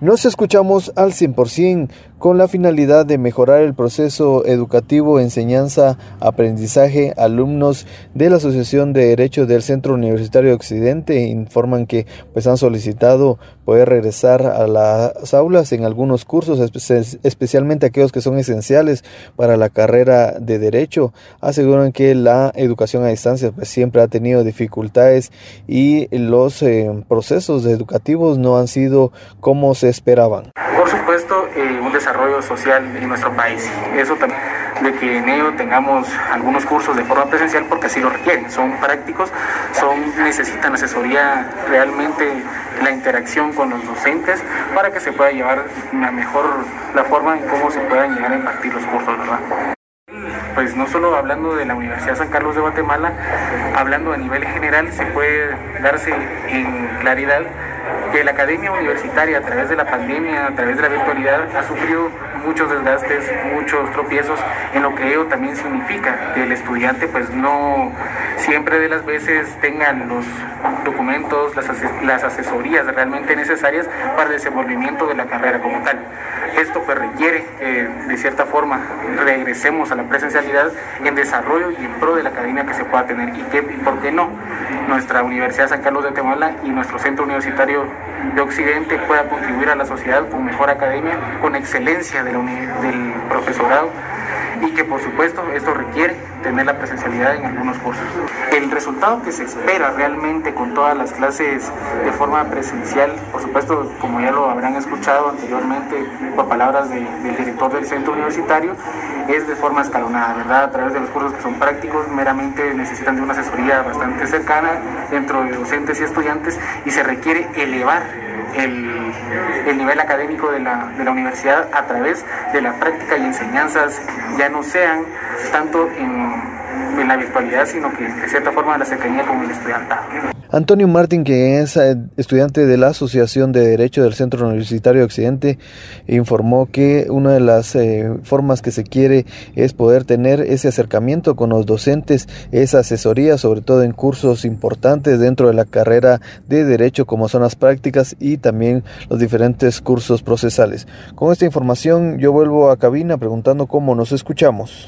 Nos escuchamos al 100% con la finalidad de mejorar el proceso educativo, enseñanza, aprendizaje. Alumnos de la Asociación de Derecho del Centro Universitario Occidente informan que pues han solicitado poder regresar a las aulas en algunos cursos, especialmente aquellos que son esenciales para la carrera de Derecho. Aseguran que la educación a distancia pues, siempre ha tenido dificultades y los eh, procesos educativos no han sido como se esperaban? Por supuesto, eh, un desarrollo social en nuestro país. Eso también de que en ello tengamos algunos cursos de forma presencial porque así lo requieren. Son prácticos, son necesitan asesoría realmente la interacción con los docentes para que se pueda llevar la mejor la forma en cómo se puedan llegar a impartir los cursos, ¿verdad? pues no solo hablando de la Universidad San Carlos de Guatemala, hablando a nivel general, se puede darse en claridad que la academia universitaria a través de la pandemia, a través de la virtualidad, ha sufrido muchos desgastes, muchos tropiezos, en lo que ello también significa que el estudiante pues no siempre de las veces tenga los documentos, las, las asesorías realmente necesarias para el desenvolvimiento de la carrera como tal. Esto pues requiere que de cierta forma regresemos a la presencialidad en desarrollo y en pro de la academia que se pueda tener y que, ¿por qué no? Nuestra Universidad San Carlos de Tehuala y nuestro Centro Universitario de Occidente pueda contribuir a la sociedad con mejor academia, con excelencia del profesorado y que por supuesto esto requiere tener la presencialidad en algunos cursos. El resultado que se espera realmente con todas las clases de forma presencial, por supuesto, como ya lo habrán escuchado anteriormente por palabras del director del centro universitario, es de forma escalonada, ¿verdad? A través de los cursos que son prácticos, meramente necesitan de una asesoría bastante cercana dentro de docentes y estudiantes y se requiere elevar el, el nivel académico de la, de la, universidad a través de la práctica y enseñanzas ya no sean tanto en, en la virtualidad, sino que de cierta forma la cercanía con el estudiantado. Antonio Martín, que es eh, estudiante de la Asociación de Derecho del Centro Universitario Occidente, informó que una de las eh, formas que se quiere es poder tener ese acercamiento con los docentes, esa asesoría, sobre todo en cursos importantes dentro de la carrera de Derecho, como son las prácticas y también los diferentes cursos procesales. Con esta información yo vuelvo a cabina preguntando cómo nos escuchamos.